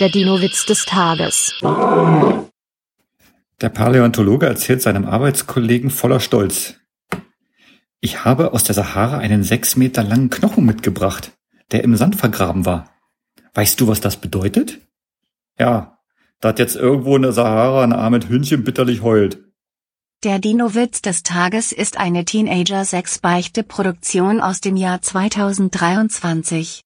Der Dino-Witz des Tages. Der Paläontologe erzählt seinem Arbeitskollegen voller Stolz. Ich habe aus der Sahara einen sechs Meter langen Knochen mitgebracht, der im Sand vergraben war. Weißt du, was das bedeutet? Ja, da hat jetzt irgendwo in der Sahara ein armes Hündchen bitterlich heult. Der Dino-Witz des Tages ist eine Teenager-6-Beichte-Produktion aus dem Jahr 2023.